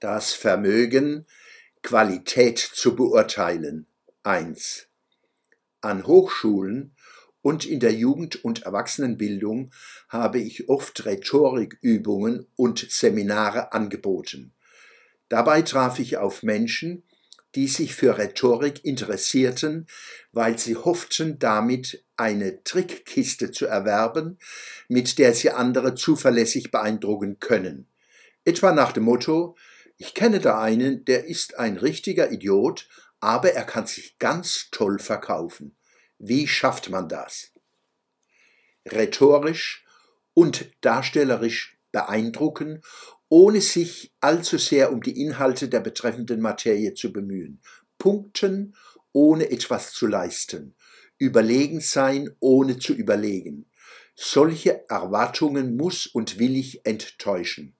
Das Vermögen, Qualität zu beurteilen. 1. An Hochschulen und in der Jugend- und Erwachsenenbildung habe ich oft Rhetorikübungen und Seminare angeboten. Dabei traf ich auf Menschen, die sich für Rhetorik interessierten, weil sie hofften, damit eine Trickkiste zu erwerben, mit der sie andere zuverlässig beeindrucken können. Etwa nach dem Motto, ich kenne da einen, der ist ein richtiger Idiot, aber er kann sich ganz toll verkaufen. Wie schafft man das? Rhetorisch und darstellerisch beeindrucken, ohne sich allzu sehr um die Inhalte der betreffenden Materie zu bemühen. Punkten, ohne etwas zu leisten. Überlegen sein, ohne zu überlegen. Solche Erwartungen muss und will ich enttäuschen.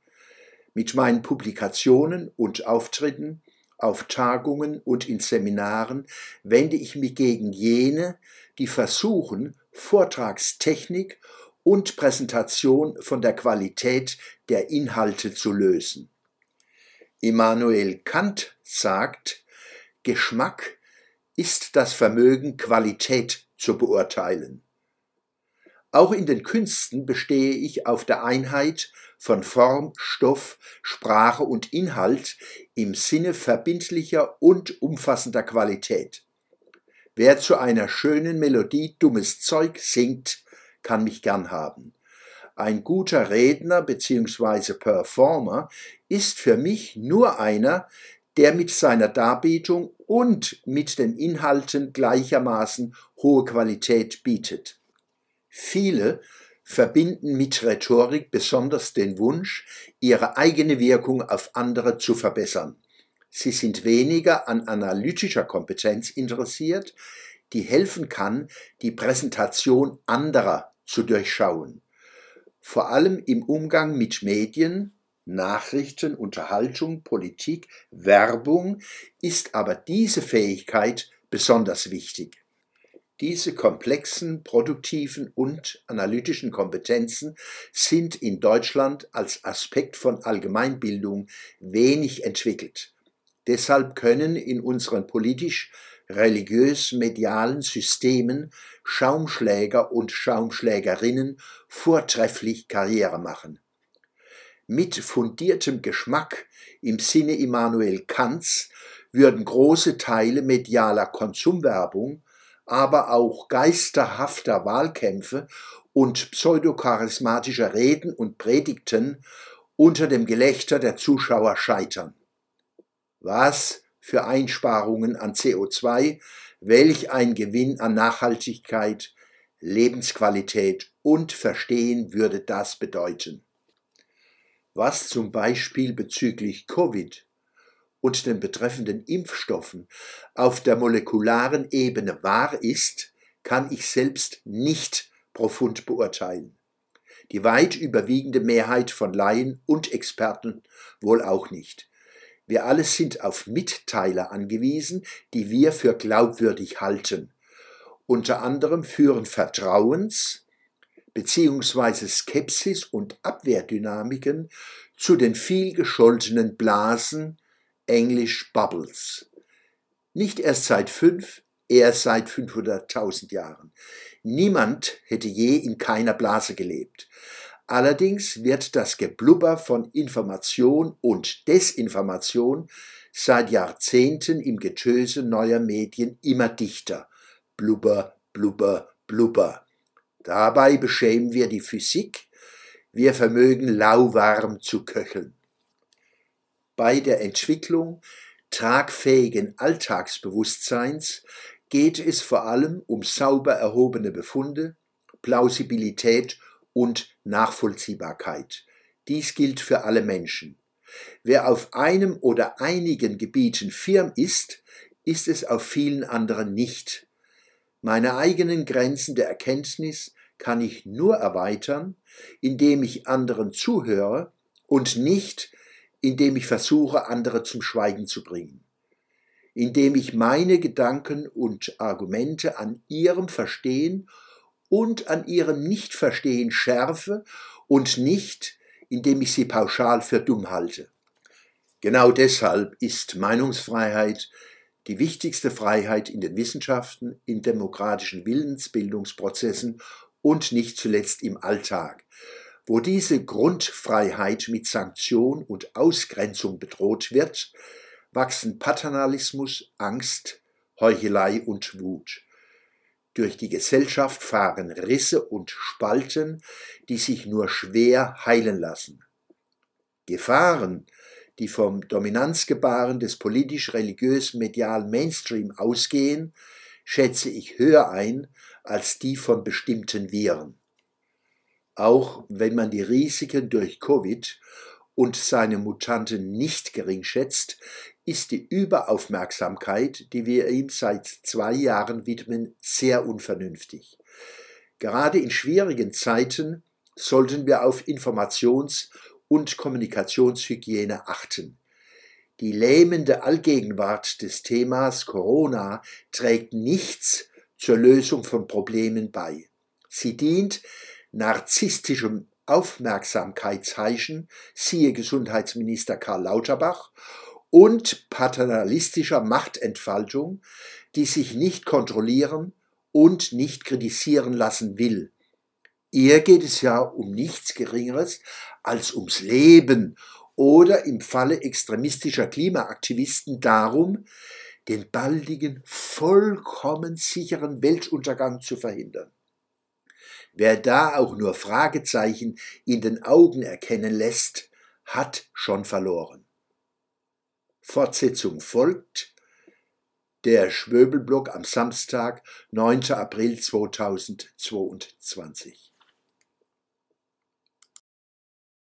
Mit meinen Publikationen und Auftritten auf Tagungen und in Seminaren wende ich mich gegen jene, die versuchen, Vortragstechnik und Präsentation von der Qualität der Inhalte zu lösen. Immanuel Kant sagt, Geschmack ist das Vermögen, Qualität zu beurteilen. Auch in den Künsten bestehe ich auf der Einheit von Form, Stoff, Sprache und Inhalt im Sinne verbindlicher und umfassender Qualität. Wer zu einer schönen Melodie dummes Zeug singt, kann mich gern haben. Ein guter Redner bzw. Performer ist für mich nur einer, der mit seiner Darbietung und mit den Inhalten gleichermaßen hohe Qualität bietet. Viele verbinden mit Rhetorik besonders den Wunsch, ihre eigene Wirkung auf andere zu verbessern. Sie sind weniger an analytischer Kompetenz interessiert, die helfen kann, die Präsentation anderer zu durchschauen. Vor allem im Umgang mit Medien, Nachrichten, Unterhaltung, Politik, Werbung ist aber diese Fähigkeit besonders wichtig. Diese komplexen, produktiven und analytischen Kompetenzen sind in Deutschland als Aspekt von Allgemeinbildung wenig entwickelt. Deshalb können in unseren politisch religiös-medialen Systemen Schaumschläger und Schaumschlägerinnen vortrefflich Karriere machen. Mit fundiertem Geschmack im Sinne Immanuel Kants würden große Teile medialer Konsumwerbung aber auch geisterhafter Wahlkämpfe und pseudocharismatischer Reden und Predigten unter dem Gelächter der Zuschauer scheitern. Was für Einsparungen an CO2, welch ein Gewinn an Nachhaltigkeit, Lebensqualität und Verstehen würde das bedeuten. Was zum Beispiel bezüglich Covid und den betreffenden Impfstoffen auf der molekularen Ebene wahr ist, kann ich selbst nicht profund beurteilen. Die weit überwiegende Mehrheit von Laien und Experten wohl auch nicht. Wir alle sind auf Mitteiler angewiesen, die wir für glaubwürdig halten. Unter anderem führen Vertrauens bzw. Skepsis und Abwehrdynamiken zu den viel gescholtenen Blasen, Englisch Bubbles. Nicht erst seit fünf, eher seit 500.000 Jahren. Niemand hätte je in keiner Blase gelebt. Allerdings wird das Geblubber von Information und Desinformation seit Jahrzehnten im Getöse neuer Medien immer dichter. Blubber, blubber, blubber. Dabei beschämen wir die Physik, wir vermögen lauwarm zu köcheln bei der Entwicklung tragfähigen Alltagsbewusstseins geht es vor allem um sauber erhobene Befunde, Plausibilität und Nachvollziehbarkeit. Dies gilt für alle Menschen. Wer auf einem oder einigen Gebieten firm ist, ist es auf vielen anderen nicht. Meine eigenen Grenzen der Erkenntnis kann ich nur erweitern, indem ich anderen zuhöre und nicht indem ich versuche, andere zum Schweigen zu bringen, indem ich meine Gedanken und Argumente an ihrem Verstehen und an ihrem Nichtverstehen schärfe und nicht, indem ich sie pauschal für dumm halte. Genau deshalb ist Meinungsfreiheit die wichtigste Freiheit in den Wissenschaften, in demokratischen Willensbildungsprozessen und nicht zuletzt im Alltag, wo diese Grundfreiheit mit Sanktion und Ausgrenzung bedroht wird, wachsen Paternalismus, Angst, Heuchelei und Wut. Durch die Gesellschaft fahren Risse und Spalten, die sich nur schwer heilen lassen. Gefahren, die vom Dominanzgebaren des politisch-religiös-medialen Mainstream ausgehen, schätze ich höher ein als die von bestimmten Viren. Auch wenn man die Risiken durch Covid und seine Mutanten nicht gering schätzt, ist die Überaufmerksamkeit, die wir ihm seit zwei Jahren widmen, sehr unvernünftig. Gerade in schwierigen Zeiten sollten wir auf Informations- und Kommunikationshygiene achten. Die lähmende Allgegenwart des Themas Corona trägt nichts zur Lösung von Problemen bei. Sie dient narzisstischem Aufmerksamkeitsheischen, siehe Gesundheitsminister Karl Lauterbach, und paternalistischer Machtentfaltung, die sich nicht kontrollieren und nicht kritisieren lassen will. Ihr geht es ja um nichts Geringeres als ums Leben oder im Falle extremistischer Klimaaktivisten darum, den baldigen, vollkommen sicheren Weltuntergang zu verhindern. Wer da auch nur Fragezeichen in den Augen erkennen lässt, hat schon verloren. Fortsetzung folgt. Der Schwöbelblock am Samstag, 9. April 2022.